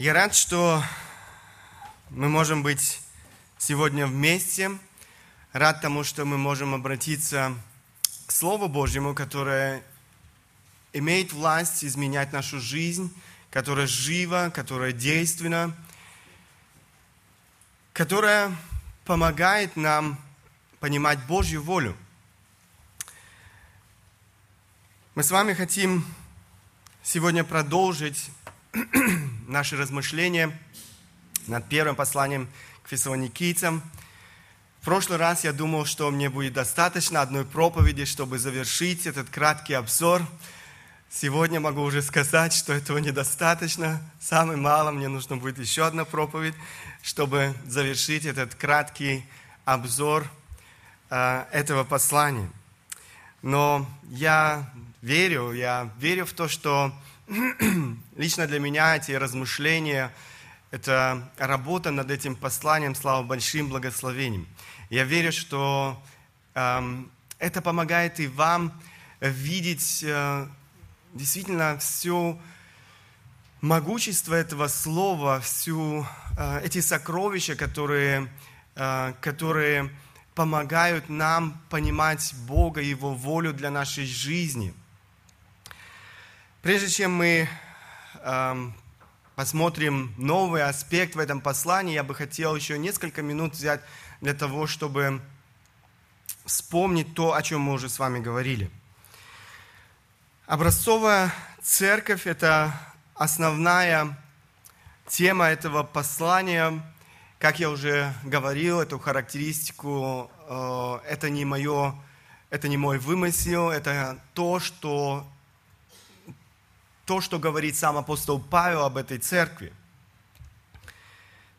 Я рад, что мы можем быть сегодня вместе. Рад тому, что мы можем обратиться к Слову Божьему, которое имеет власть изменять нашу жизнь, которая жива, которая действенна, которая помогает нам понимать Божью волю. Мы с вами хотим сегодня продолжить наши размышления над первым посланием к фессалоникийцам. В прошлый раз я думал, что мне будет достаточно одной проповеди, чтобы завершить этот краткий обзор. Сегодня могу уже сказать, что этого недостаточно. Самое мало мне нужно будет еще одна проповедь, чтобы завершить этот краткий обзор э, этого послания. Но я верю, я верю в то, что лично для меня эти размышления, это работа над этим посланием слава большим благословением. Я верю, что э, это помогает и вам видеть э, действительно все могущество этого слова, всю э, эти сокровища, которые, э, которые помогают нам понимать Бога, Его волю для нашей жизни. Прежде чем мы э, посмотрим новый аспект в этом послании, я бы хотел еще несколько минут взять для того, чтобы вспомнить то, о чем мы уже с вами говорили. Образцовая церковь – это основная тема этого послания. Как я уже говорил, эту характеристику, э, это не мое, это не мой вымысел, это то, что то, что говорит сам апостол Павел об этой церкви.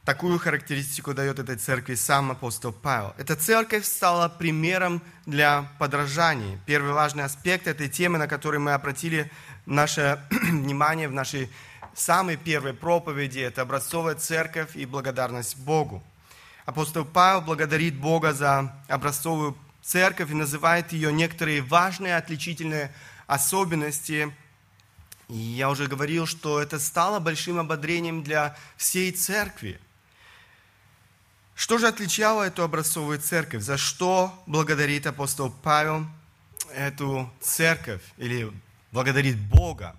Такую характеристику дает этой церкви сам апостол Павел. Эта церковь стала примером для подражания. Первый важный аспект этой темы, на который мы обратили наше внимание в нашей самой первой проповеди, это образцовая церковь и благодарность Богу. Апостол Павел благодарит Бога за образцовую церковь и называет ее некоторые важные отличительные особенности я уже говорил, что это стало большим ободрением для всей церкви. Что же отличало эту образцовую церковь? За что благодарит апостол Павел эту церковь или благодарит Бога?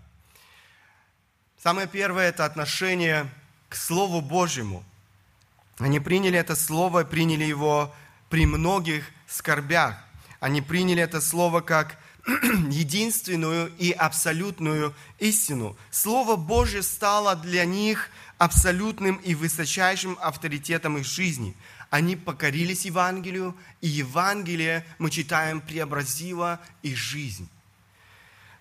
Самое первое – это отношение к Слову Божьему. Они приняли это Слово, приняли его при многих скорбях. Они приняли это Слово как единственную и абсолютную истину. Слово Божье стало для них абсолютным и высочайшим авторитетом их жизни. Они покорились Евангелию, и Евангелие, мы читаем, преобразило их жизнь.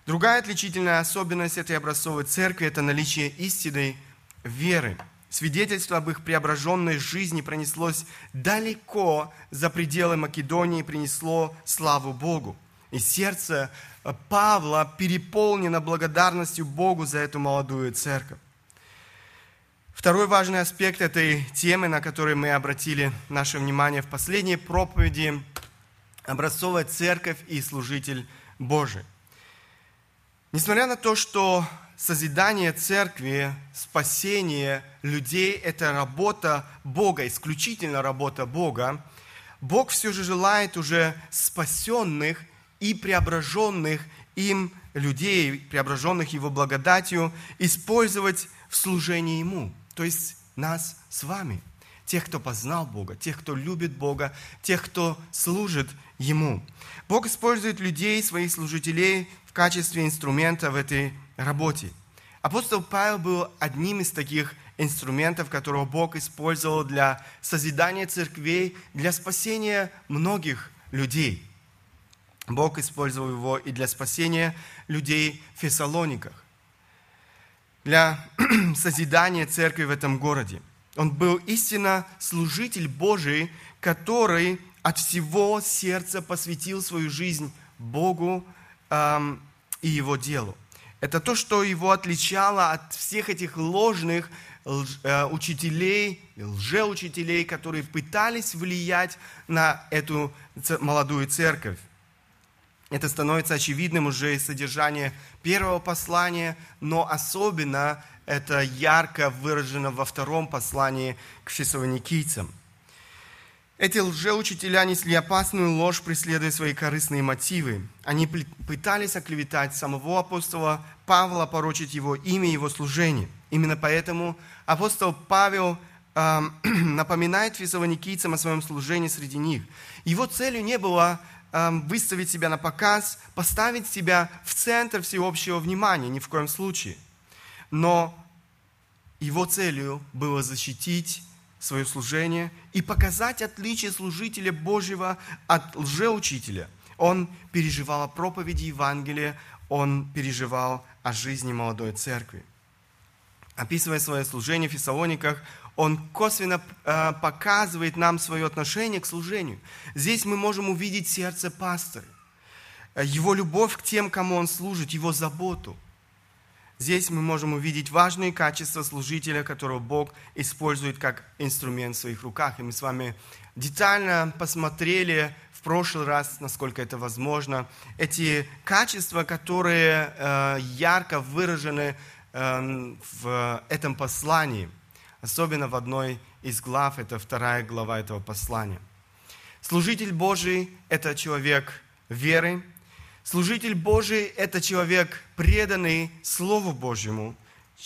Другая отличительная особенность этой образцовой церкви – это наличие истинной веры. Свидетельство об их преображенной жизни пронеслось далеко за пределы Македонии и принесло славу Богу. И сердце Павла переполнено благодарностью Богу за эту молодую церковь. Второй важный аспект этой темы, на который мы обратили наше внимание в последней проповеди – образцовая церковь и служитель Божий. Несмотря на то, что созидание церкви, спасение людей – это работа Бога, исключительно работа Бога, Бог все же желает уже спасенных и преображенных им людей, преображенных Его благодатью, использовать в служении Ему. То есть нас с вами, тех, кто познал Бога, тех, кто любит Бога, тех, кто служит Ему. Бог использует людей, своих служителей в качестве инструмента в этой работе. Апостол Павел был одним из таких инструментов, которого Бог использовал для созидания церквей, для спасения многих людей – Бог использовал его и для спасения людей в Фессалониках, для созидания церкви в этом городе. Он был истинно служитель Божий, который от всего сердца посвятил свою жизнь Богу эм, и Его делу. Это то, что его отличало от всех этих ложных лж, э, учителей, лжеучителей, которые пытались влиять на эту молодую церковь. Это становится очевидным уже из содержания первого послания, но особенно это ярко выражено во втором послании к фессалоникийцам. Эти лжеучителя несли опасную ложь, преследуя свои корыстные мотивы. Они пытались оклеветать самого апостола Павла, порочить его имя и его служение. Именно поэтому апостол Павел э, напоминает фессалоникийцам о своем служении среди них. Его целью не было выставить себя на показ, поставить себя в центр всеобщего внимания, ни в коем случае. Но его целью было защитить свое служение и показать отличие служителя Божьего от лжеучителя. Он переживал о проповеди Евангелия, он переживал о жизни молодой церкви. Описывая свое служение в Фессалониках, он косвенно э, показывает нам свое отношение к служению. Здесь мы можем увидеть сердце пастора, его любовь к тем, кому он служит, его заботу – Здесь мы можем увидеть важные качества служителя, которого Бог использует как инструмент в своих руках. И мы с вами детально посмотрели в прошлый раз, насколько это возможно, эти качества, которые э, ярко выражены э, в этом послании, особенно в одной из глав, это вторая глава этого послания. Служитель Божий – это человек веры, Служитель Божий – это человек, преданный Слову Божьему.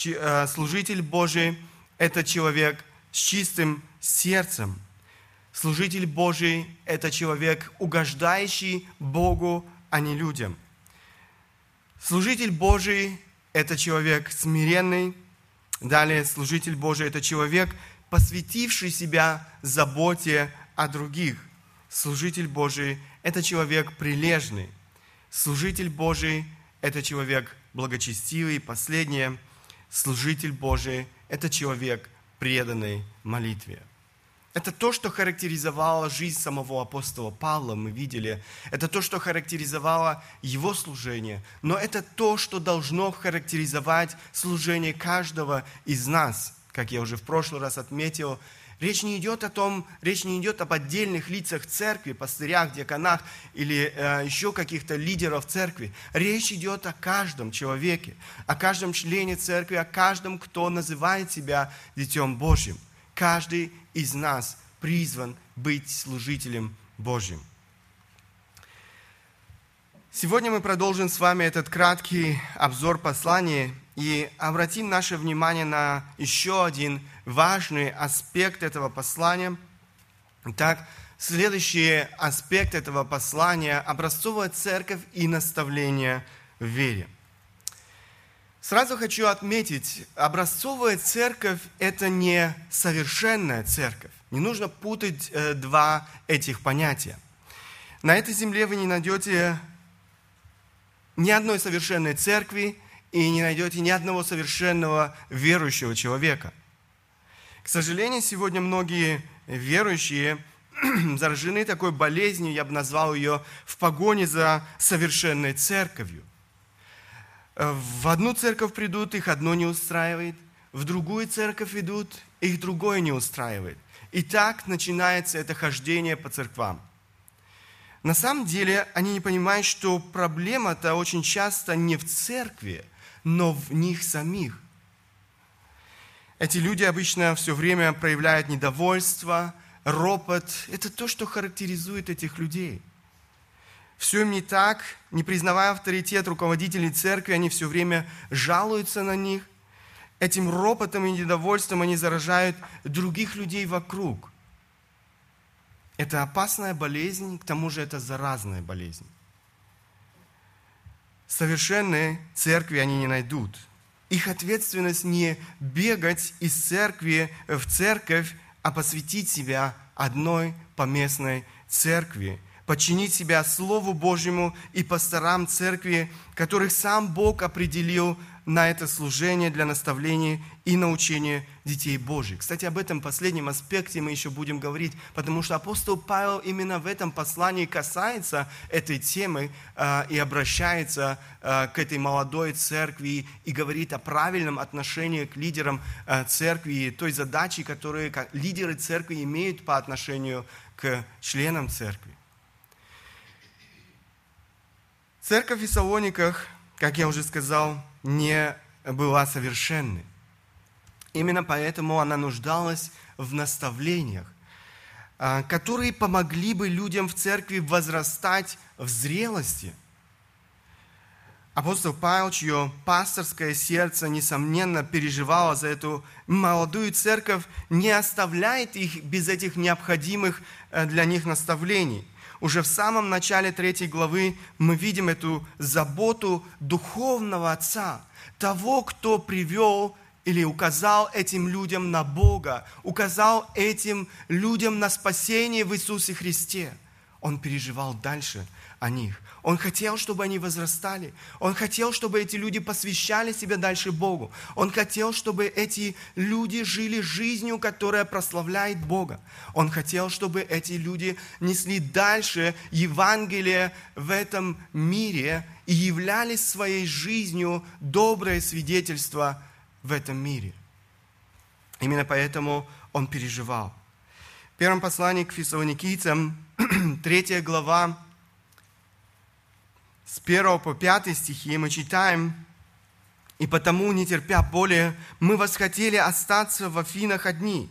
Э, служитель Божий – это человек с чистым сердцем. Служитель Божий – это человек, угождающий Богу, а не людям. Служитель Божий – это человек смиренный. Далее, служитель Божий – это человек, посвятивший себя заботе о других. Служитель Божий – это человек прилежный. Служитель Божий – это человек благочестивый. Последнее, служитель Божий – это человек преданный молитве. Это то, что характеризовало жизнь самого апостола Павла, мы видели. Это то, что характеризовало его служение. Но это то, что должно характеризовать служение каждого из нас. Как я уже в прошлый раз отметил, Речь не идет о том, речь не идет об отдельных лицах церкви, пастырях, диаконах или э, еще каких-то лидеров церкви. Речь идет о каждом человеке, о каждом члене церкви, о каждом, кто называет себя Детем Божьим. Каждый из нас призван быть служителем Божьим. Сегодня мы продолжим с вами этот краткий обзор послания и обратим наше внимание на еще один важный аспект этого послания. Так, следующий аспект этого послания – образцовая церковь и наставление в вере. Сразу хочу отметить, образцовая церковь – это не совершенная церковь. Не нужно путать э, два этих понятия. На этой земле вы не найдете ни одной совершенной церкви и не найдете ни одного совершенного верующего человека – к сожалению, сегодня многие верующие заражены такой болезнью, я бы назвал ее, в погоне за совершенной церковью. В одну церковь придут, их одно не устраивает, в другую церковь идут, их другое не устраивает. И так начинается это хождение по церквам. На самом деле они не понимают, что проблема-то очень часто не в церкви, но в них самих. Эти люди обычно все время проявляют недовольство, ропот. Это то, что характеризует этих людей. Все им не так, не признавая авторитет руководителей церкви, они все время жалуются на них. Этим ропотом и недовольством они заражают других людей вокруг. Это опасная болезнь, к тому же это заразная болезнь. Совершенные церкви они не найдут – их ответственность не бегать из церкви в церковь, а посвятить себя одной поместной церкви, подчинить себя Слову Божьему и пасторам церкви, которых сам Бог определил на это служение для наставления и научения детей Божьих. Кстати, об этом последнем аспекте мы еще будем говорить, потому что апостол Павел именно в этом послании касается этой темы э, и обращается э, к этой молодой церкви и говорит о правильном отношении к лидерам э, церкви той задачи, которую лидеры церкви имеют по отношению к членам церкви. Церковь в Фессалониках, как я уже сказал, не была совершенной. Именно поэтому она нуждалась в наставлениях, а, которые помогли бы людям в церкви возрастать в зрелости. Апостол Павел, чье пасторское сердце, несомненно, переживало за эту молодую церковь, не оставляет их без этих необходимых э, для них наставлений. Уже в самом начале третьей главы мы видим эту заботу духовного отца, того, кто привел или указал этим людям на Бога, указал этим людям на спасение в Иисусе Христе. Он переживал дальше о них. Он хотел, чтобы они возрастали. Он хотел, чтобы эти люди посвящали себя дальше Богу. Он хотел, чтобы эти люди жили жизнью, которая прославляет Бога. Он хотел, чтобы эти люди несли дальше Евангелие в этом мире и являли своей жизнью доброе свидетельство в этом мире. Именно поэтому он переживал. В первом послании к фессалоникийцам, 3 глава, с 1 по 5 стихи мы читаем, «И потому, не терпя более, мы восхотели остаться в Афинах одни,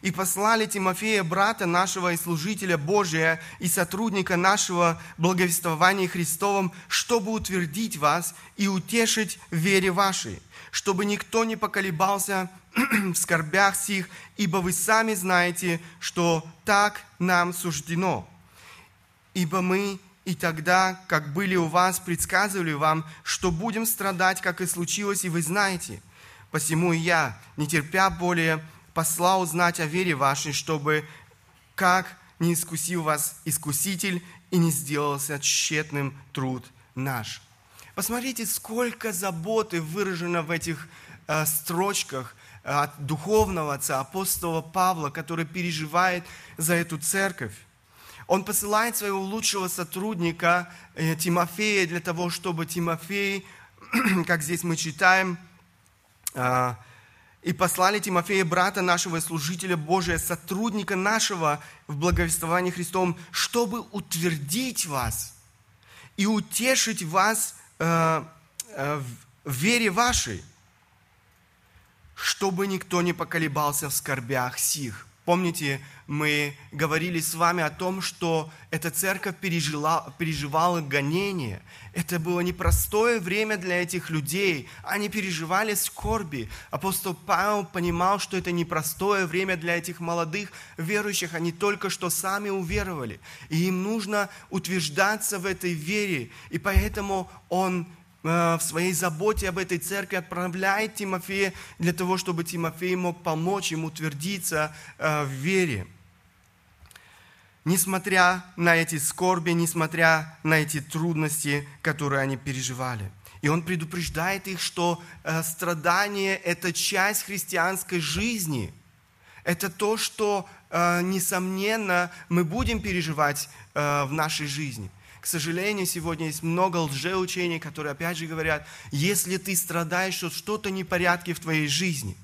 и послали Тимофея, брата нашего и служителя Божия, и сотрудника нашего благовествования Христовым, чтобы утвердить вас и утешить в вере вашей, чтобы никто не поколебался в скорбях сих, ибо вы сами знаете, что так нам суждено. Ибо мы и тогда, как были у вас, предсказывали вам, что будем страдать, как и случилось, и вы знаете. Посему и я, не терпя более, послал узнать о вере вашей, чтобы, как не искусил вас искуситель, и не сделался тщетным труд наш. Посмотрите, сколько заботы выражено в этих э, строчках э, от духовного отца, апостола Павла, который переживает за эту церковь. Он посылает своего лучшего сотрудника э, Тимофея для того, чтобы Тимофей, как здесь мы читаем, э, и послали Тимофея, брата нашего служителя Божия, сотрудника нашего в благовествовании Христовом, чтобы утвердить вас и утешить вас э, э, в вере вашей, чтобы никто не поколебался в скорбях сих. Помните, мы говорили с вами о том, что эта церковь пережила, переживала гонение. Это было непростое время для этих людей. Они переживали скорби. Апостол Павел понимал, что это непростое время для этих молодых верующих. Они только что сами уверовали. И им нужно утверждаться в этой вере. И поэтому он в своей заботе об этой церкви отправляет Тимофея для того, чтобы Тимофей мог помочь ему утвердиться э, в вере. Несмотря на эти скорби, несмотря на эти трудности, которые они переживали. И он предупреждает их, что э, страдание – это часть христианской жизни. Это то, что, несомненно, мы будем переживать в нашей жизни – к сожалению, сегодня есть много лжеучений, которые опять же говорят, если ты страдаешь, что что-то непорядки в твоей жизни.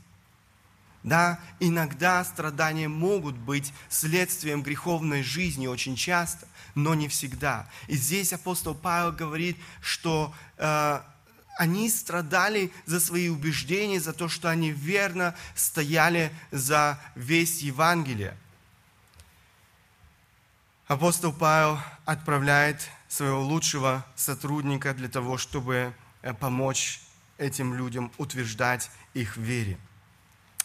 Да, иногда страдания могут быть следствием греховной жизни очень часто, но не всегда. И здесь апостол Павел говорит, что э, они страдали за свои убеждения, за то, что они верно стояли за весь Евангелие апостол Павел отправляет своего лучшего сотрудника для того, чтобы э, помочь этим людям утверждать их в вере.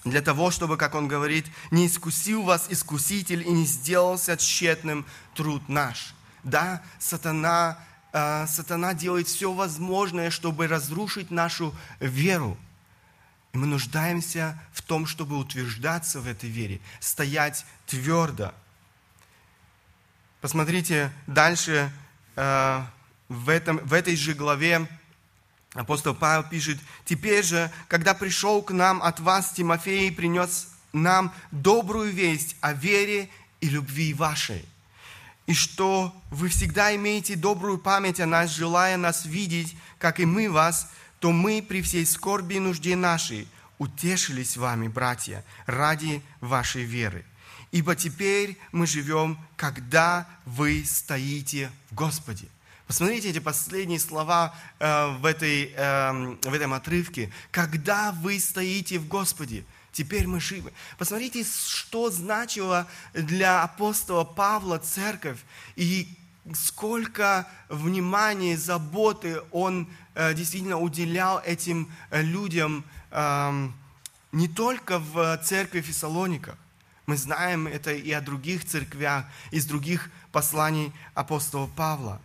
Для того, чтобы, как он говорит, не искусил вас искуситель и не сделался тщетным труд наш. Да, сатана, э, сатана делает все возможное, чтобы разрушить нашу веру. И мы нуждаемся в том, чтобы утверждаться в этой вере, стоять твердо – Посмотрите дальше, э, в, этом, в этой же главе апостол Павел пишет, «Теперь же, когда пришел к нам от вас Тимофей, принес нам добрую весть о вере и любви вашей, и что вы всегда имеете добрую память о нас, желая нас видеть, как и мы вас, то мы при всей скорби и нужде нашей утешились вами, братья, ради вашей веры ибо теперь мы живем, когда вы стоите в Господе. Посмотрите эти последние слова э, в, этой, э, в этом отрывке. Когда вы стоите в Господе, Теперь мы живы. Посмотрите, что значило для апостола Павла церковь и сколько внимания, заботы он э, действительно уделял этим э, людям э, не только в церкви Фессалониках. Мы знаем это и о других церквях, из других посланий апостола Павла.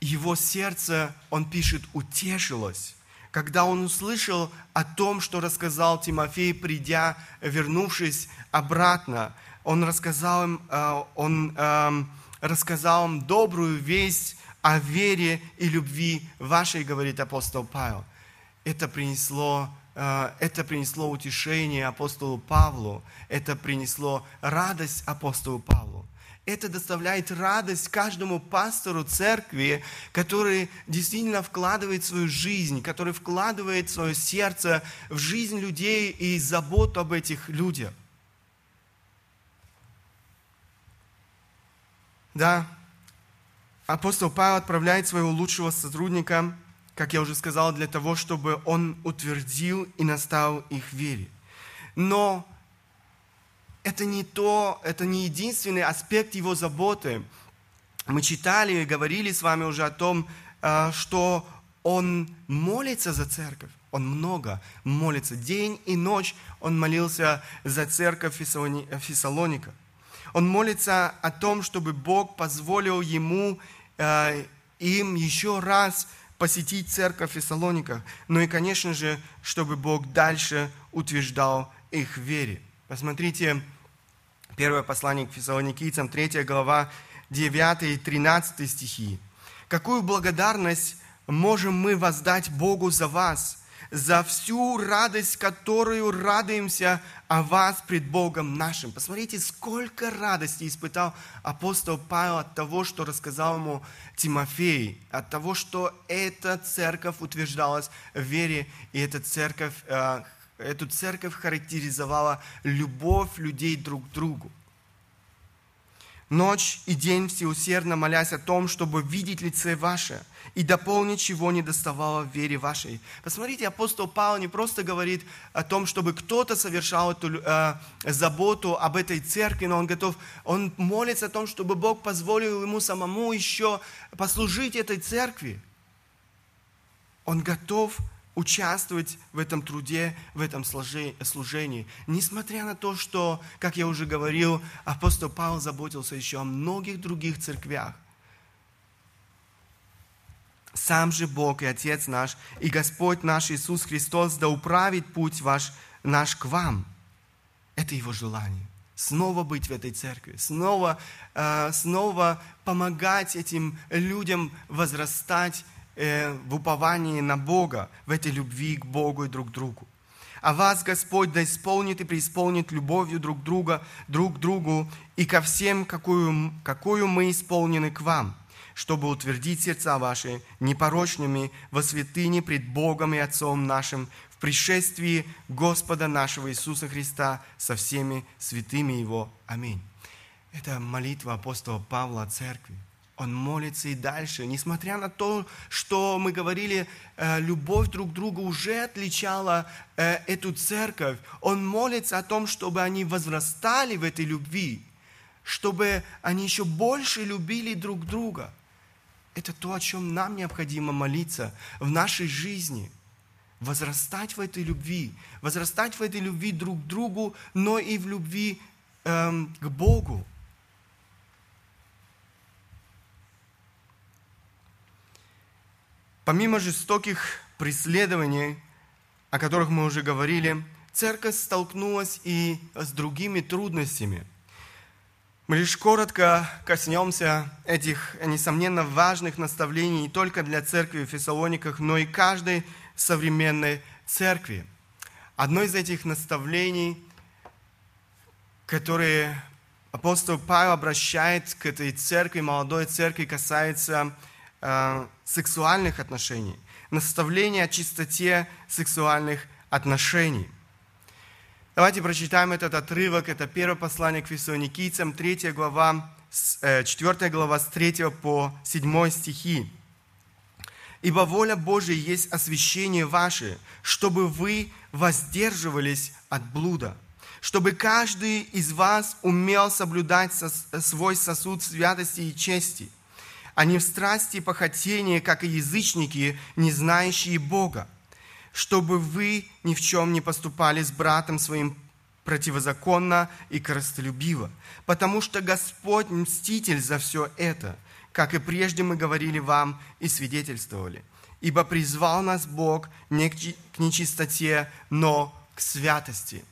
Его сердце, он пишет, утешилось, когда он услышал о том, что рассказал Тимофей, придя, вернувшись обратно. Он рассказал им, э, он эм, рассказал им добрую весть о вере и любви вашей, говорит апостол Павел. Это принесло это принесло утешение апостолу Павлу, это принесло радость апостолу Павлу. Это доставляет радость каждому пастору церкви, который действительно вкладывает свою жизнь, который вкладывает свое сердце в жизнь людей и заботу об этих людях. Да, апостол Павел отправляет своего лучшего сотрудника как я уже сказал, для того, чтобы он утвердил и наставил их вере. Но это не то, это не единственный аспект его заботы. Мы читали и говорили с вами уже о том, э, что он молится за церковь. Он много молится. День и ночь он молился за церковь Фессалоника. Он молится о том, чтобы Бог позволил ему, э, им еще раз посетить церковь в Фессалониках, но и, конечно же, чтобы Бог дальше утверждал их в вере. Посмотрите, первое послание к фессалоникийцам, 3 глава, 9 и 13 стихи. «Какую благодарность можем мы воздать Богу за вас, за всю радость, которую радуемся о вас пред Богом нашим. Посмотрите, сколько радости испытал апостол Павел от того, что рассказал ему Тимофей, от того, что эта церковь утверждалась в вере, и эта церковь, э, эту церковь характеризовала любовь людей друг к другу ночь и день всеусердно молясь о том, чтобы видеть лице ваше и дополнить, чего не доставало в вере вашей. Посмотрите, апостол Павел не просто говорит о том, чтобы кто-то совершал эту э, заботу об этой церкви, но он готов, он молится о том, чтобы Бог позволил ему самому еще послужить этой церкви. Он готов участвовать в этом труде, в этом служении. Несмотря на то, что, как я уже говорил, апостол Павел заботился еще о многих других церквях. Сам же Бог и Отец наш, и Господь наш Иисус Христос да управит путь ваш, наш к вам. Это Его желание. Снова быть в этой церкви, снова, э, снова помогать этим людям возрастать Э, в уповании на Бога, в этой любви к Богу и друг другу. А вас Господь да исполнит и преисполнит любовью друг друга, друг другу и ко всем, какую, какую мы исполнены к вам, чтобы утвердить сердца ваши непорочными во святыне пред Богом и Отцом нашим в пришествии Господа нашего Иисуса Христа со всеми святыми Его. Аминь. Это молитва апостола Павла о церкви. Он молится и дальше. Несмотря на то, что мы говорили, э, любовь друг к другу уже отличала э, эту церковь, он молится о том, чтобы они возрастали в этой любви, чтобы они еще больше любили друг друга. Это то, о чем нам необходимо молиться в нашей жизни. Возрастать в этой любви, возрастать в этой любви друг к другу, но и в любви эм, к Богу. Помимо жестоких преследований, о которых мы уже говорили, церковь столкнулась и с другими трудностями. Мы лишь коротко коснемся этих, несомненно, важных наставлений не только для церкви в Фессалониках, но и каждой современной церкви. Одно из этих наставлений, которые апостол Павел обращает к этой церкви, молодой церкви, касается сексуальных отношений, наставление о чистоте сексуальных отношений. Давайте прочитаем этот отрывок. Это первое послание к фессалоникийцам, 3 глава, 4 э, глава с 3 по 7 стихи. Ибо воля Божия есть освящение ваше, чтобы вы воздерживались от блуда, чтобы каждый из вас умел соблюдать свой сосуд святости и чести, а не в страсти и похотении, как и язычники, не знающие Бога, чтобы вы ни в чем не поступали с братом своим противозаконно и коростолюбиво, потому что Господь мститель за все это, как и прежде мы говорили вам и свидетельствовали. Ибо призвал нас Бог не к нечистоте, но к святости.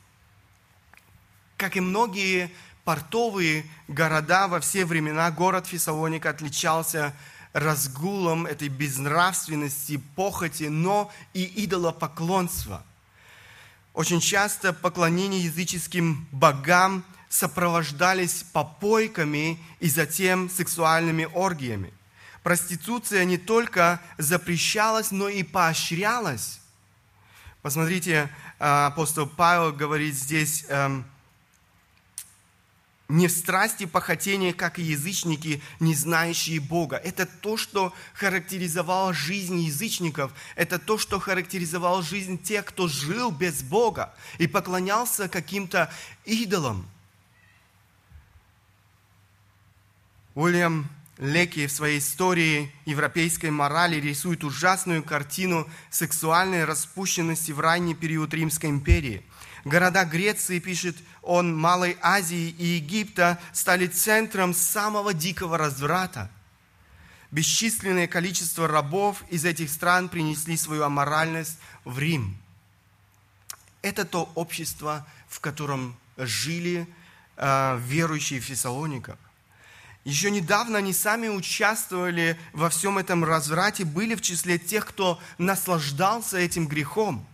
Как и многие портовые города во все времена, город Фессалоника отличался разгулом этой безнравственности, похоти, но и идолопоклонства – очень часто поклонение языческим богам сопровождались попойками и затем сексуальными оргиями. Проституция не только запрещалась, но и поощрялась. Посмотрите, а, апостол Павел говорит здесь, эм, не в страсти похотения, как и язычники, не знающие Бога. Это то, что характеризовало жизнь язычников. Это то, что характеризовало жизнь тех, кто жил без Бога и поклонялся каким-то идолам. Уильям Леки в своей истории европейской морали рисует ужасную картину сексуальной распущенности в ранний период Римской империи – Города Греции, пишет он, Малой Азии и Египта стали центром самого дикого разврата. Бесчисленное количество рабов из этих стран принесли свою аморальность в Рим. Это то общество, в котором жили э, верующие в. Еще недавно они сами участвовали во всем этом разврате, были в числе тех, кто наслаждался этим грехом.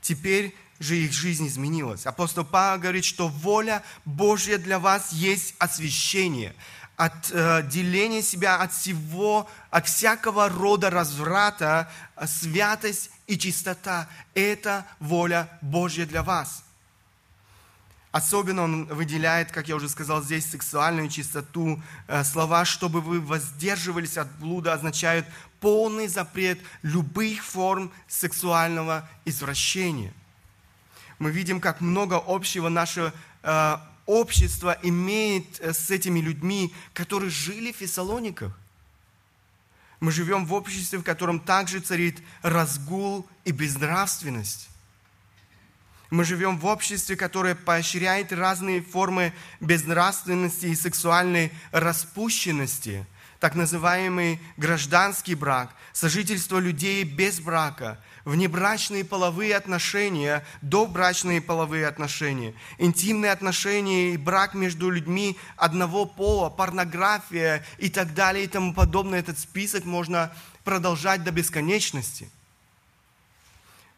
Теперь же их жизнь изменилась. Апостол Павел говорит, что воля Божья для вас есть освящение, отделение себя от всего, от всякого рода разврата, святость и чистота. Это воля Божья для вас. Особенно он выделяет, как я уже сказал здесь, сексуальную чистоту. Э, слова «чтобы вы воздерживались от блуда» означают полный запрет любых форм сексуального извращения – мы видим, как много общего наше э, общество имеет э, с этими людьми, которые жили в Фессалониках. Мы живем в обществе, в котором также царит разгул и безнравственность. Мы живем в обществе, которое поощряет разные формы безнравственности и сексуальной распущенности, так называемый гражданский брак, сожительство людей без брака – внебрачные половые отношения, добрачные половые отношения, интимные отношения и брак между людьми одного пола, порнография и так далее и тому подобное. Этот список можно продолжать до бесконечности.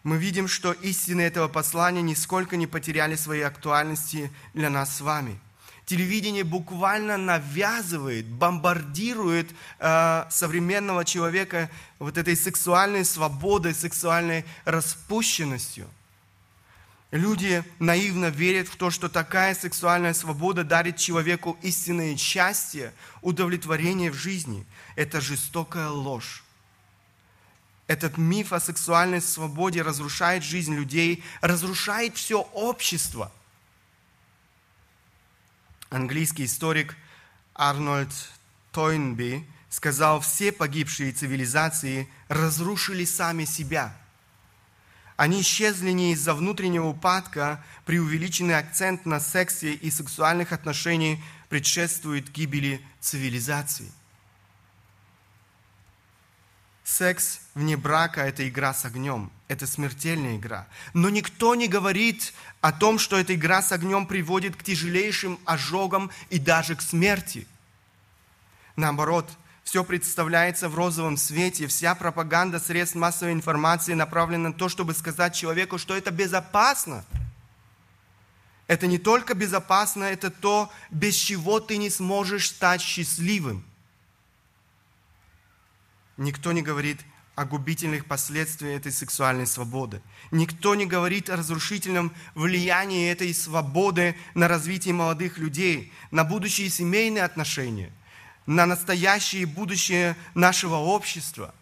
Мы видим, что истины этого послания нисколько не потеряли своей актуальности для нас с вами – телевидение буквально навязывает, бомбардирует э, современного человека вот этой сексуальной свободой, сексуальной распущенностью. Люди наивно верят в то, что такая сексуальная свобода дарит человеку истинное счастье, удовлетворение в жизни. Это жестокая ложь. Этот миф о сексуальной свободе разрушает жизнь людей, разрушает все общество – английский историк Арнольд Тойнби сказал, все погибшие цивилизации разрушили сами себя. Они исчезли не из-за внутреннего упадка, преувеличенный акцент на сексе и сексуальных отношениях предшествует гибели цивилизации – Секс вне брака – это игра с огнем, это смертельная игра. Но никто не говорит о том, что эта игра с огнем приводит к тяжелейшим ожогам и даже к смерти. Наоборот, все представляется в розовом свете, вся пропаганда средств массовой информации направлена на то, чтобы сказать человеку, что это безопасно. Это не только безопасно, это то, без чего ты не сможешь стать счастливым – Никто не говорит о губительных последствиях этой сексуальной свободы. Никто не говорит о разрушительном влиянии этой свободы на развитие молодых людей, на будущие семейные отношения, на настоящее и будущее нашего общества.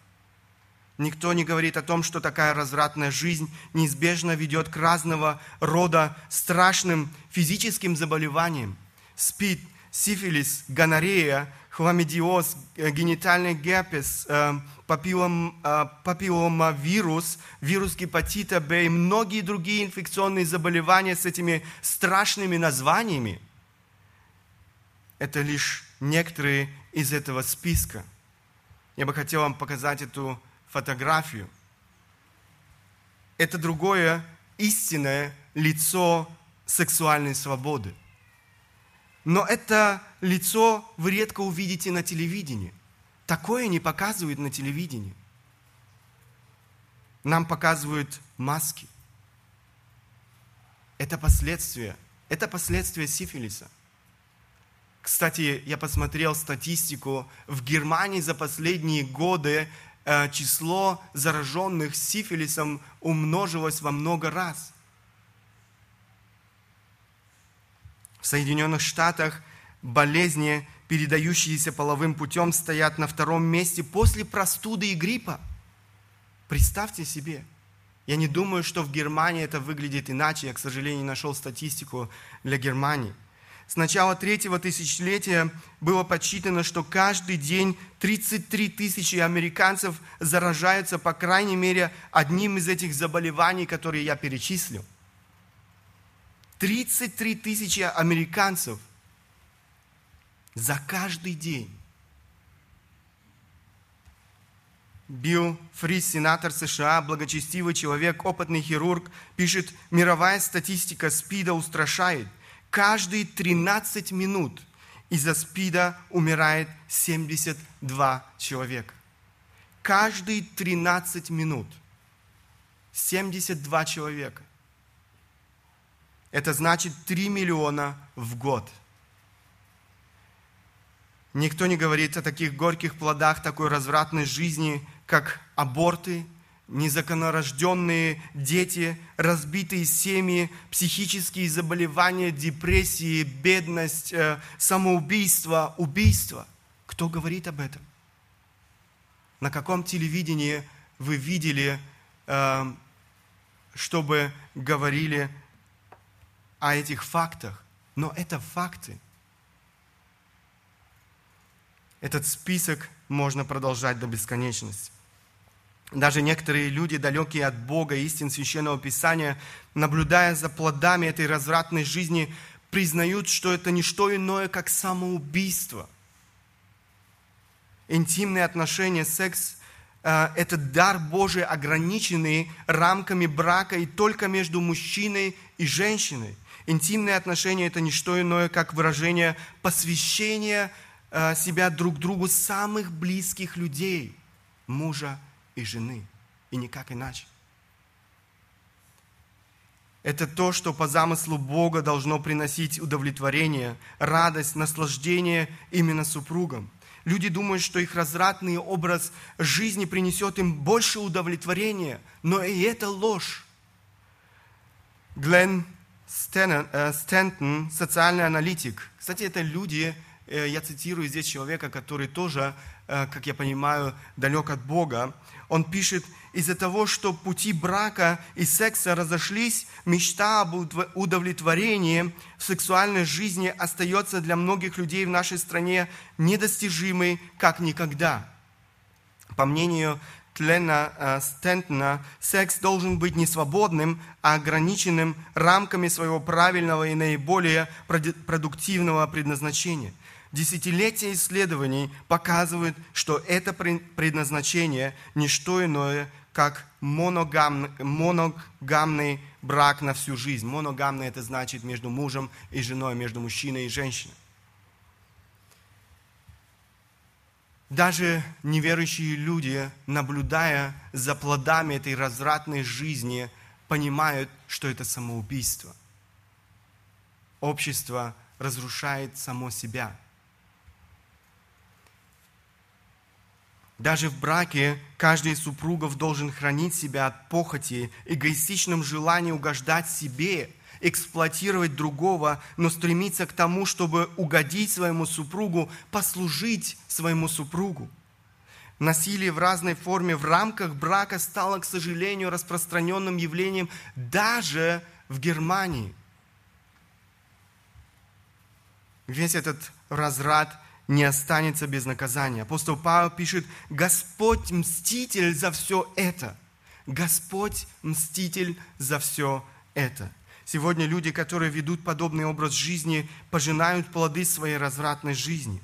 Никто не говорит о том, что такая развратная жизнь неизбежно ведет к разного рода страшным физическим заболеваниям. СПИД, сифилис, гонорея, хламидиоз, э, генитальный герпес, э, папиллом, э, папилломавирус, вирус гепатита Б и многие другие инфекционные заболевания с этими страшными названиями. Это лишь некоторые из этого списка. Я бы хотел вам показать эту фотографию. Это другое истинное лицо сексуальной свободы. Но это лицо вы редко увидите на телевидении. Такое не показывают на телевидении. Нам показывают маски. Это последствия. Это последствия сифилиса. Кстати, я посмотрел статистику. В Германии за последние годы Э, число зараженных сифилисом умножилось во много раз. В Соединенных Штатах болезни, передающиеся половым путем, стоят на втором месте после простуды и гриппа. Представьте себе. Я не думаю, что в Германии это выглядит иначе. Я, к сожалению, не нашел статистику для Германии. С начала третьего тысячелетия было подсчитано, что каждый день 33 тысячи американцев заражаются, по крайней мере, одним из этих заболеваний, которые я перечислил. 33 тысячи американцев за каждый день. Билл Фрис, сенатор США, благочестивый человек, опытный хирург, пишет, мировая статистика СПИДа устрашает – каждые 13 минут из-за СПИДа умирает 72 человека. Каждые 13 минут 72 человека. Это значит 3 миллиона в год. Никто не говорит о таких горьких плодах такой развратной жизни, как аборты, незаконорожденные дети, разбитые семьи, психические заболевания, депрессии, бедность, э, самоубийство, убийство. Кто говорит об этом? На каком телевидении вы видели, э, чтобы говорили о этих фактах? Но это факты. Этот список можно продолжать до бесконечности. Даже некоторые люди, далекие от Бога, истин Священного Писания, наблюдая за плодами этой развратной жизни, признают, что это не что иное, как самоубийство. Интимные отношения, секс э, – это дар Божий, ограниченный рамками брака и только между мужчиной и женщиной. Интимные отношения – это не что иное, как выражение посвящения э, себя друг другу самых близких людей – мужа и жены. И никак иначе. Это то, что по замыслу Бога должно приносить удовлетворение, радость, наслаждение именно супругам. Люди думают, что их развратный образ жизни принесет им больше удовлетворения, но и это ложь. Глен Стентон, социальный аналитик. Кстати, это люди, э, я цитирую здесь человека, который тоже, э, как я понимаю, далек от Бога. Он пишет, из-за того, что пути брака и секса разошлись, мечта об удовлетворении в сексуальной жизни остается для многих людей в нашей стране недостижимой как никогда. По мнению Тлена э, Стентона, секс должен быть не свободным, а ограниченным рамками своего правильного и наиболее продуктивного предназначения – Десятилетия исследований показывают, что это предназначение не что иное, как моногамный, моногамный брак на всю жизнь. Моногамный это значит между мужем и женой, между мужчиной и женщиной. Даже неверующие люди, наблюдая за плодами этой развратной жизни, понимают, что это самоубийство. Общество разрушает само себя – Даже в браке каждый из супругов должен хранить себя от похоти, эгоистичном желании угождать себе, эксплуатировать другого, но стремиться к тому, чтобы угодить своему супругу, послужить своему супругу. Насилие в разной форме в рамках брака стало, к сожалению, распространенным явлением даже в Германии. Весь этот разрад не останется без наказания. Апостол Павел пишет, Господь мститель за все это. Господь мститель за все это. Сегодня люди, которые ведут подобный образ жизни, пожинают плоды своей развратной жизни.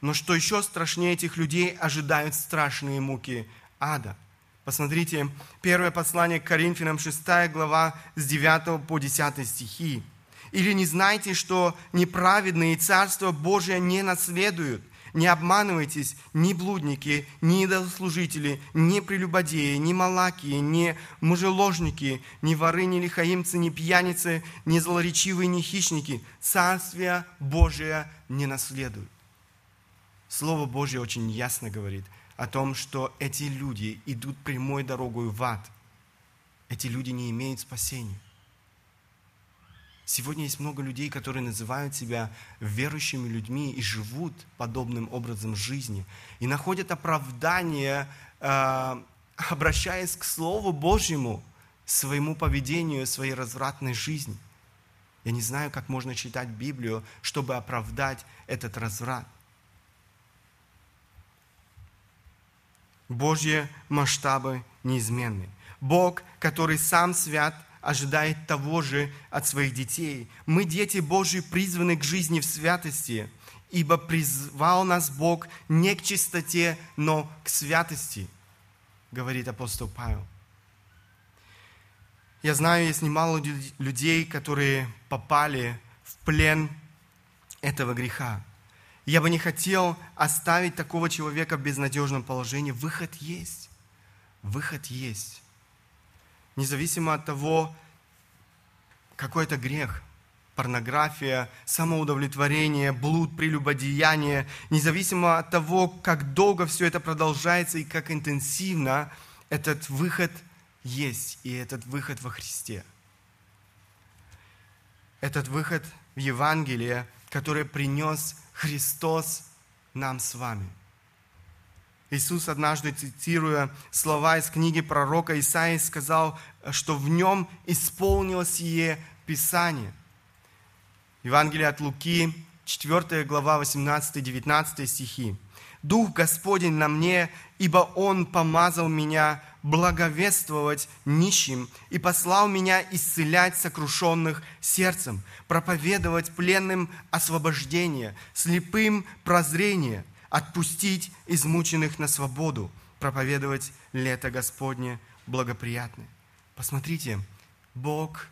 Но что еще страшнее этих людей, ожидают страшные муки ада. Посмотрите, первое послание к Коринфянам, 6 глава, с 9 по 10 стихи. Или не знаете, что неправедные Царство Божие не наследуют? Не обманывайтесь, ни блудники, ни идолослужители, ни прелюбодеи, ни малакии, ни мужеложники, ни воры, ни лихаимцы, ни пьяницы, ни злоречивые, ни хищники. Царствие Божие не наследуют. Слово Божье очень ясно говорит о том, что эти люди идут прямой дорогой в ад. Эти люди не имеют спасения. Сегодня есть много людей, которые называют себя верующими людьми и живут подобным образом жизни. И находят оправдание, э, обращаясь к Слову Божьему, своему поведению, своей развратной жизни. Я не знаю, как можно читать Библию, чтобы оправдать этот разврат. Божьи масштабы неизменны. Бог, который сам свят – ожидает того же от своих детей. Мы, дети Божьи, призваны к жизни в святости, ибо призвал нас Бог не к чистоте, но к святости, говорит апостол Павел. Я знаю, есть немало людей, которые попали в плен этого греха. Я бы не хотел оставить такого человека в безнадежном положении. Выход есть. Выход есть независимо от того, какой это грех, порнография, самоудовлетворение, блуд, прелюбодеяние, независимо от того, как долго все это продолжается и как интенсивно, этот выход есть, и этот выход во Христе. Этот выход в Евангелие, который принес Христос нам с вами – Иисус однажды, цитируя слова из книги пророка Исаии, сказал, что в нем исполнилось сие Писание. Евангелие от Луки, 4 глава, 18-19 стихи. «Дух Господень на мне, ибо Он помазал меня благовествовать нищим и послал меня исцелять сокрушенных сердцем, проповедовать пленным освобождение, слепым прозрение, отпустить измученных на свободу, проповедовать лето Господне благоприятное. Посмотрите, Бог,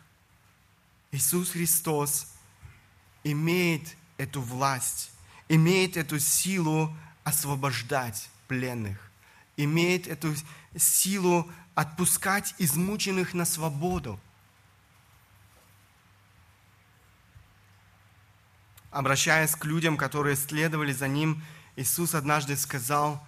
Иисус Христос имеет эту власть, имеет эту силу освобождать пленных, имеет эту силу отпускать измученных на свободу. Обращаясь к людям, которые следовали за Ним, Иисус однажды сказал,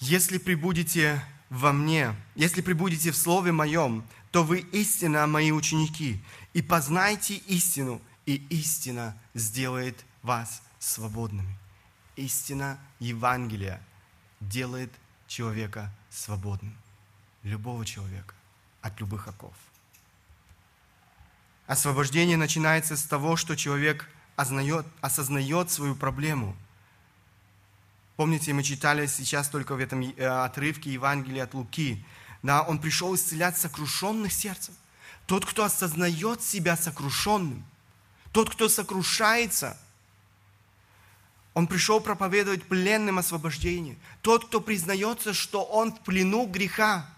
если прибудете во мне, если прибудете в Слове Моем, то вы истинно мои ученики, и познайте истину, и истина сделает вас свободными. Истина Евангелия делает человека свободным. Любого человека от любых оков. Освобождение начинается с того, что человек осознает, осознает свою проблему. Помните, мы читали сейчас только в этом э, отрывке Евангелия от Луки. Да, он пришел исцелять сокрушенных сердцем. Тот, кто осознает себя сокрушенным, тот, кто сокрушается, он пришел проповедовать пленным освобождение. Тот, кто признается, что он в плену греха.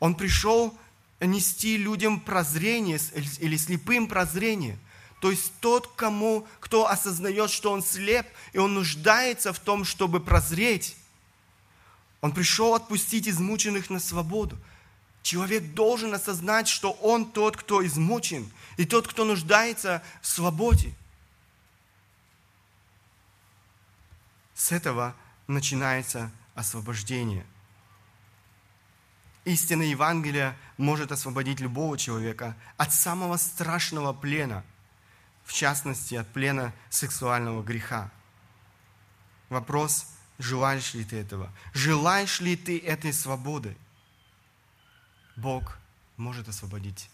Он пришел нести людям прозрение или слепым прозрение – то есть тот, кому, кто осознает, что он слеп, и он нуждается в том, чтобы прозреть. Он пришел отпустить измученных на свободу. Человек должен осознать, что он тот, кто измучен, и тот, кто нуждается в свободе. С этого начинается освобождение. Истина Евангелия может освободить любого человека от самого страшного плена – в частности от плена сексуального греха. Вопрос, желаешь ли ты этого? Желаешь ли ты этой свободы? Бог может освободить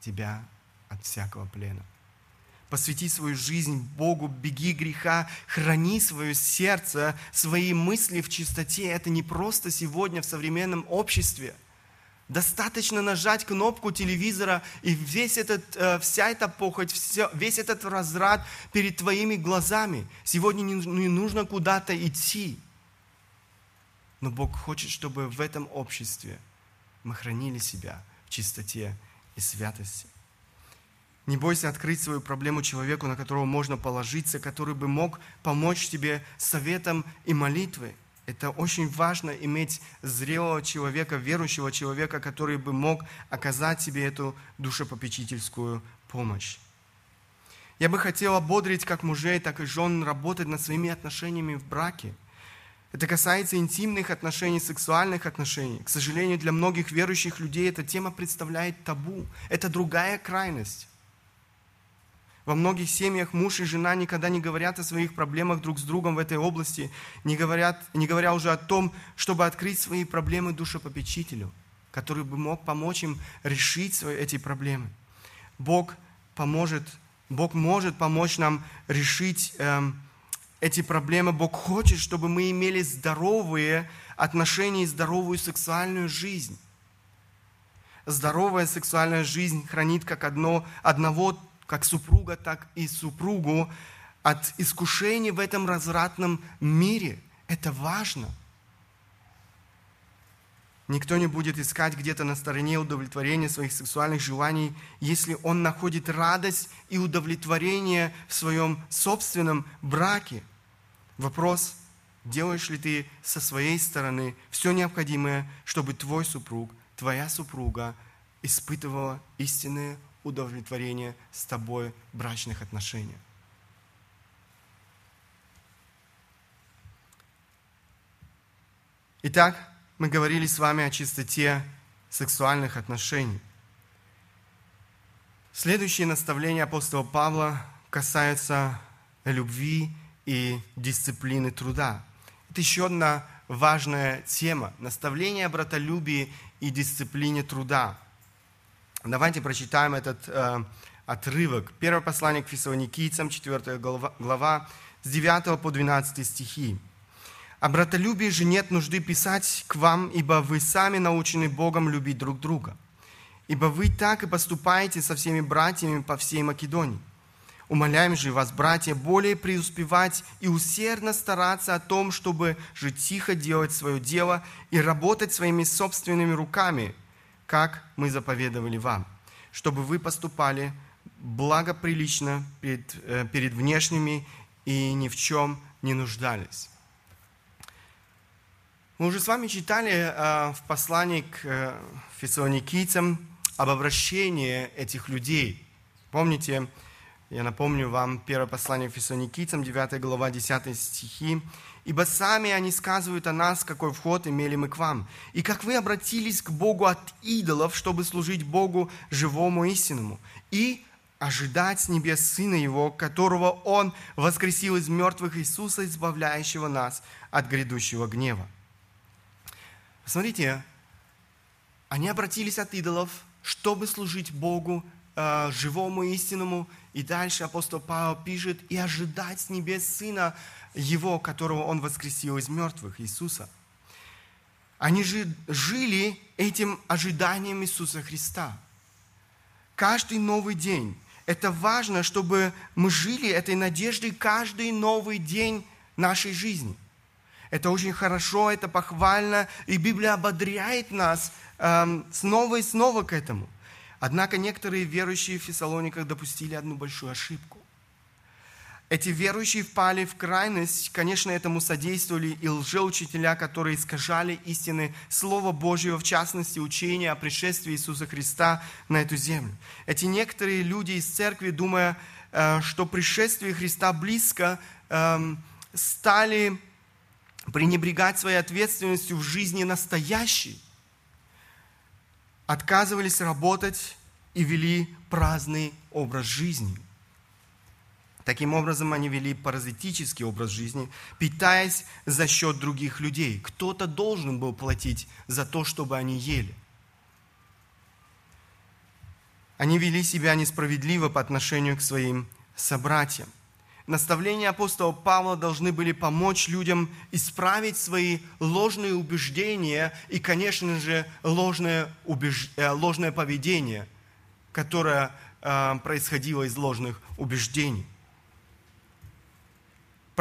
тебя от всякого плена. Посвяти свою жизнь Богу, беги греха, храни свое сердце, свои мысли в чистоте. Это не просто сегодня в современном обществе. Достаточно нажать кнопку телевизора, и весь этот, э, вся эта похоть, все, весь этот разрад перед твоими глазами. Сегодня не, не нужно куда-то идти. Но Бог хочет, чтобы в этом обществе мы хранили себя в чистоте и святости. Не бойся открыть свою проблему человеку, на которого можно положиться, который бы мог помочь тебе советом и молитвой. Это очень важно иметь зрелого человека, верующего человека, который бы мог оказать тебе эту душепопечительскую помощь. Я бы хотел ободрить как мужей, так и жен работать над своими отношениями в браке. Это касается интимных отношений, сексуальных отношений. К сожалению, для многих верующих людей эта тема представляет табу. Это другая крайность. Во многих семьях муж и жена никогда не говорят о своих проблемах друг с другом в этой области, не, говорят, не говоря уже о том, чтобы открыть свои проблемы душепопечителю, который бы мог помочь им решить свои, эти проблемы. Бог поможет, Бог может помочь нам решить эм, эти проблемы. Бог хочет, чтобы мы имели здоровые отношения и здоровую сексуальную жизнь. Здоровая сексуальная жизнь хранит как одно, одного как супруга, так и супругу от искушений в этом развратном мире. Это важно. Никто не будет искать где-то на стороне удовлетворения своих сексуальных желаний, если он находит радость и удовлетворение в своем собственном браке. Вопрос, делаешь ли ты со своей стороны все необходимое, чтобы твой супруг, твоя супруга испытывала истинное удовлетворение с тобой брачных отношениях. Итак, мы говорили с вами о чистоте сексуальных отношений. Следующее наставление апостола Павла касается любви и дисциплины труда. Это еще одна важная тема. Наставление о братолюбии и дисциплине труда – Давайте прочитаем этот э, отрывок. Первое послание к фессалоникийцам, 4 глава, глава, с 9 по 12 стихи. «О братолюбии же нет нужды писать к вам, ибо вы сами научены Богом любить друг друга. Ибо вы так и поступаете со всеми братьями по всей Македонии. Умоляем же вас, братья, более преуспевать и усердно стараться о том, чтобы же тихо делать свое дело и работать своими собственными руками, как мы заповедовали вам, чтобы вы поступали благоприлично перед, э, перед внешними и ни в чем не нуждались. Мы уже с вами читали э, в послании к э, фессалоникийцам об обращении этих людей. Помните, я напомню вам первое послание к фессалоникийцам, 9 глава, 10 стихи. Ибо сами они сказывают о нас, какой вход имели мы к вам. И как вы обратились к Богу от идолов, чтобы служить Богу живому истинному. И ожидать с небес Сына Его, которого Он воскресил из мертвых Иисуса, избавляющего нас от грядущего гнева. Смотрите, они обратились от идолов, чтобы служить Богу э, живому истинному. И дальше апостол Павел пишет, и ожидать с небес Сына, его, которого Он воскресил из мертвых, Иисуса. Они же жили этим ожиданием Иисуса Христа. Каждый новый день. Это важно, чтобы мы жили этой надеждой каждый новый день нашей жизни. Это очень хорошо, это похвально, и Библия ободряет нас эм, снова и снова к этому. Однако некоторые верующие в Фессалониках допустили одну большую ошибку. Эти верующие впали в крайность, конечно, этому содействовали и лжеучителя, которые искажали истины Слова Божьего, в частности, учения о пришествии Иисуса Христа на эту землю. Эти некоторые люди из церкви, думая, э, что пришествие Христа близко, эм, стали пренебрегать своей ответственностью в жизни настоящей, отказывались работать и вели праздный образ жизни – Таким образом, они вели паразитический образ жизни, питаясь за счет других людей. Кто-то должен был платить за то, чтобы они ели. Они вели себя несправедливо по отношению к своим собратьям. Наставления апостола Павла должны были помочь людям исправить свои ложные убеждения и, конечно же, ложное, убеж... Э, ложное поведение, которое э, происходило из ложных убеждений.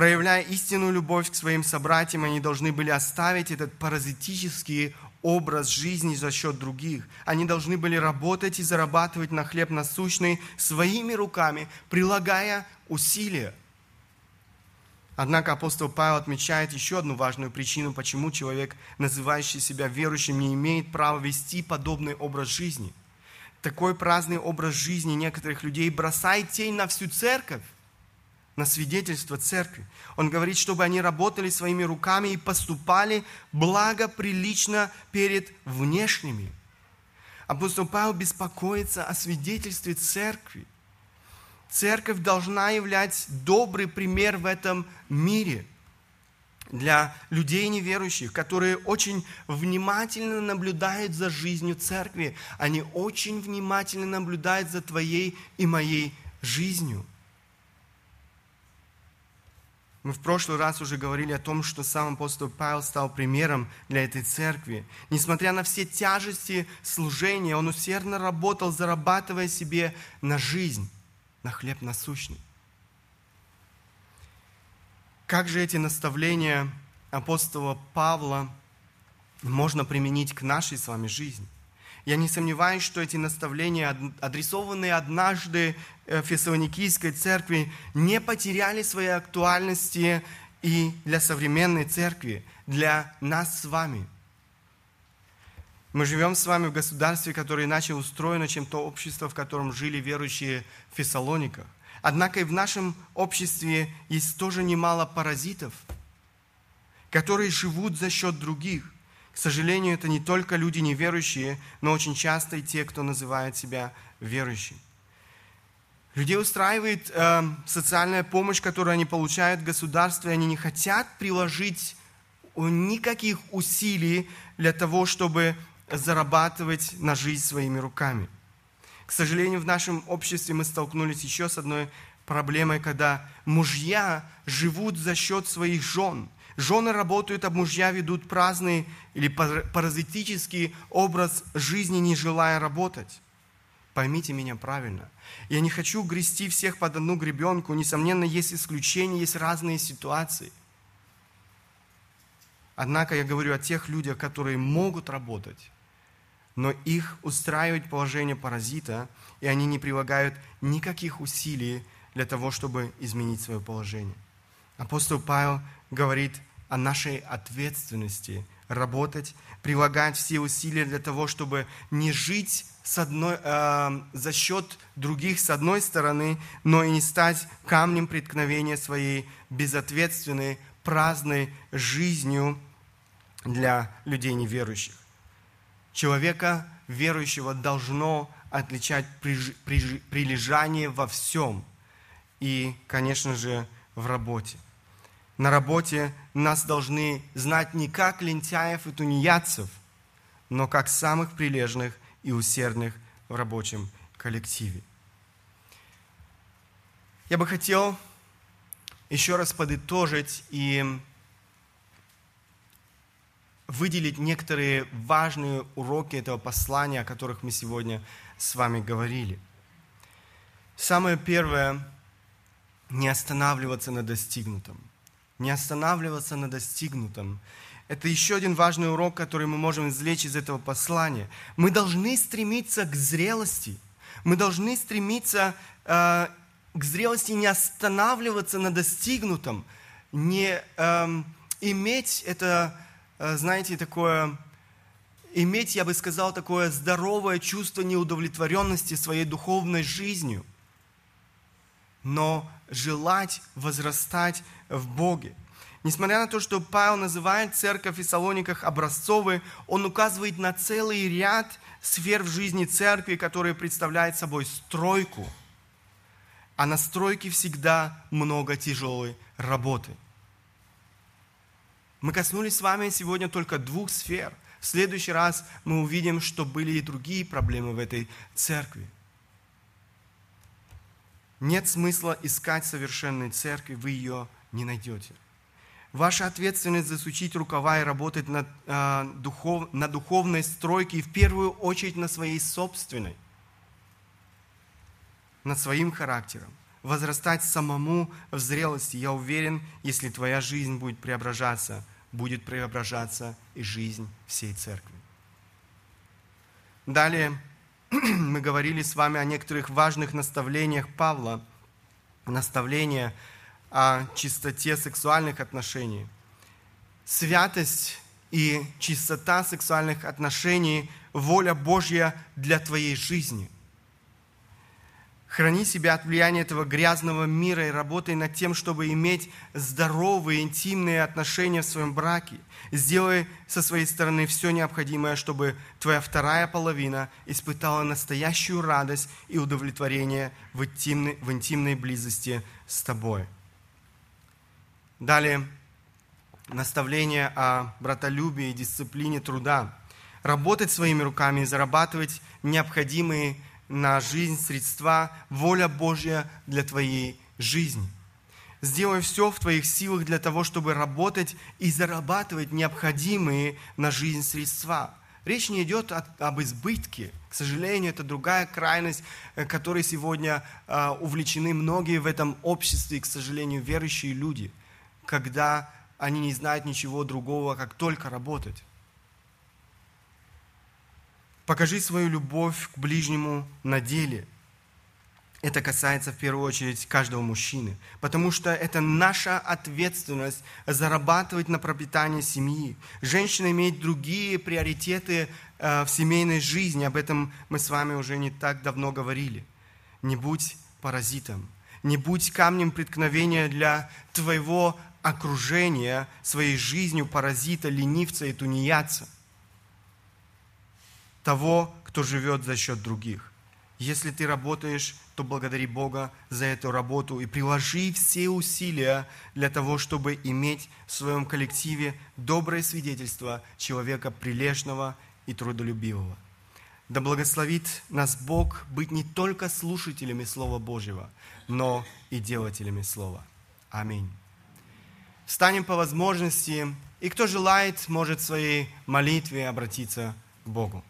Проявляя истинную любовь к своим собратьям, они должны были оставить этот паразитический образ жизни за счет других. Они должны были работать и зарабатывать на хлеб насущный своими руками, прилагая усилия. Однако апостол Павел отмечает еще одну важную причину, почему человек, называющий себя верующим, не имеет права вести подобный образ жизни. Такой праздный образ жизни некоторых людей бросает тень на всю церковь на свидетельство церкви. Он говорит, чтобы они работали своими руками и поступали благоприлично перед внешними. Апостол Павел беспокоится о свидетельстве церкви. Церковь должна являть добрый пример в этом мире для людей неверующих, которые очень внимательно наблюдают за жизнью церкви. Они очень внимательно наблюдают за твоей и моей жизнью. Мы в прошлый раз уже говорили о том, что сам апостол Павел стал примером для этой церкви. Несмотря на все тяжести служения, он усердно работал, зарабатывая себе на жизнь, на хлеб насущный. Как же эти наставления апостола Павла можно применить к нашей с вами жизни? Я не сомневаюсь, что эти наставления, адресованные однажды э, Фессалоникийской церкви, не потеряли своей актуальности и для современной церкви, для нас с вами. Мы живем с вами в государстве, которое иначе устроено, чем то общество, в котором жили верующие в Фессалониках. Однако и в нашем обществе есть тоже немало паразитов, которые живут за счет других – к сожалению, это не только люди неверующие, но очень часто и те, кто называет себя верующим. Людей устраивает э, социальная помощь, которую они получают в государстве, они не хотят приложить никаких усилий для того, чтобы зарабатывать на жизнь своими руками. К сожалению, в нашем обществе мы столкнулись еще с одной проблемой, когда мужья живут за счет своих жен – Жены работают, а мужья ведут праздный или паразитический образ жизни, не желая работать. Поймите меня правильно. Я не хочу грести всех под одну гребенку. Несомненно, есть исключения, есть разные ситуации. Однако я говорю о тех людях, которые могут работать, но их устраивает положение паразита, и они не прилагают никаких усилий для того, чтобы изменить свое положение. Апостол Павел говорит о нашей ответственности работать, прилагать все усилия для того, чтобы не жить с одной, э, за счет других с одной стороны, но и не стать камнем преткновения своей безответственной, праздной жизнью для людей неверующих. Человека верующего должно отличать прилежание во всем и, конечно же, в работе – на работе нас должны знать не как лентяев и тунеядцев, но как самых прилежных и усердных в рабочем коллективе. Я бы хотел еще раз подытожить и выделить некоторые важные уроки этого послания, о которых мы сегодня с вами говорили. Самое первое – не останавливаться на достигнутом – не останавливаться на достигнутом. Это еще один важный урок, который мы можем извлечь из этого послания. Мы должны стремиться к зрелости. Мы должны стремиться э, к зрелости, не останавливаться на достигнутом, не э, иметь это, э, знаете, такое, иметь, я бы сказал, такое здоровое чувство неудовлетворенности своей духовной жизнью, но желать возрастать в Боге. Несмотря на то, что Павел называет церковь в Фессалониках образцовой, он указывает на целый ряд сфер в жизни церкви, которые представляют собой стройку. а на стройке всегда много тяжелой работы. Мы коснулись с вами сегодня только двух сфер. В следующий раз мы увидим, что были и другие проблемы в этой церкви. Нет смысла искать совершенной церкви, вы ее не найдете. Ваша ответственность засучить рукава и работать над, э, духов, на духовной стройке и в первую очередь на своей собственной, над своим характером. Возрастать самому в зрелости. Я уверен, если твоя жизнь будет преображаться, будет преображаться и жизнь всей церкви. Далее мы говорили с вами о некоторых важных наставлениях Павла. Наставления – о чистоте сексуальных отношений. Святость и чистота сексуальных отношений – воля Божья для твоей жизни. Храни себя от влияния этого грязного мира и работай над тем, чтобы иметь здоровые, интимные отношения в своем браке. Сделай со своей стороны все необходимое, чтобы твоя вторая половина испытала настоящую радость и удовлетворение в интимной, в интимной близости с тобой. Далее, наставление о братолюбии и дисциплине труда. Работать своими руками, зарабатывать необходимые на жизнь средства, воля Божья для твоей жизни. Сделай все в твоих силах для того, чтобы работать и зарабатывать необходимые на жизнь средства. Речь не идет об избытке. К сожалению, это другая крайность, э, которой сегодня э, увлечены многие в этом обществе, и, к сожалению, верующие люди – когда они не знают ничего другого, как только работать. Покажи свою любовь к ближнему на деле. Это касается в первую очередь каждого мужчины, потому что это наша ответственность зарабатывать на пропитание семьи. Женщина имеет другие приоритеты э, в семейной жизни, об этом мы с вами уже не так давно говорили. Не будь паразитом, не будь камнем преткновения для твоего окружение своей жизнью паразита, ленивца и тунеядца. Того, кто живет за счет других. Если ты работаешь, то благодари Бога за эту работу и приложи все усилия для того, чтобы иметь в своем коллективе доброе свидетельство человека прилежного и трудолюбивого. Да благословит нас Бог быть не только слушателями Слова Божьего, но и делателями Слова. Аминь. Станем по возможности, и кто желает, может в своей молитве обратиться к Богу.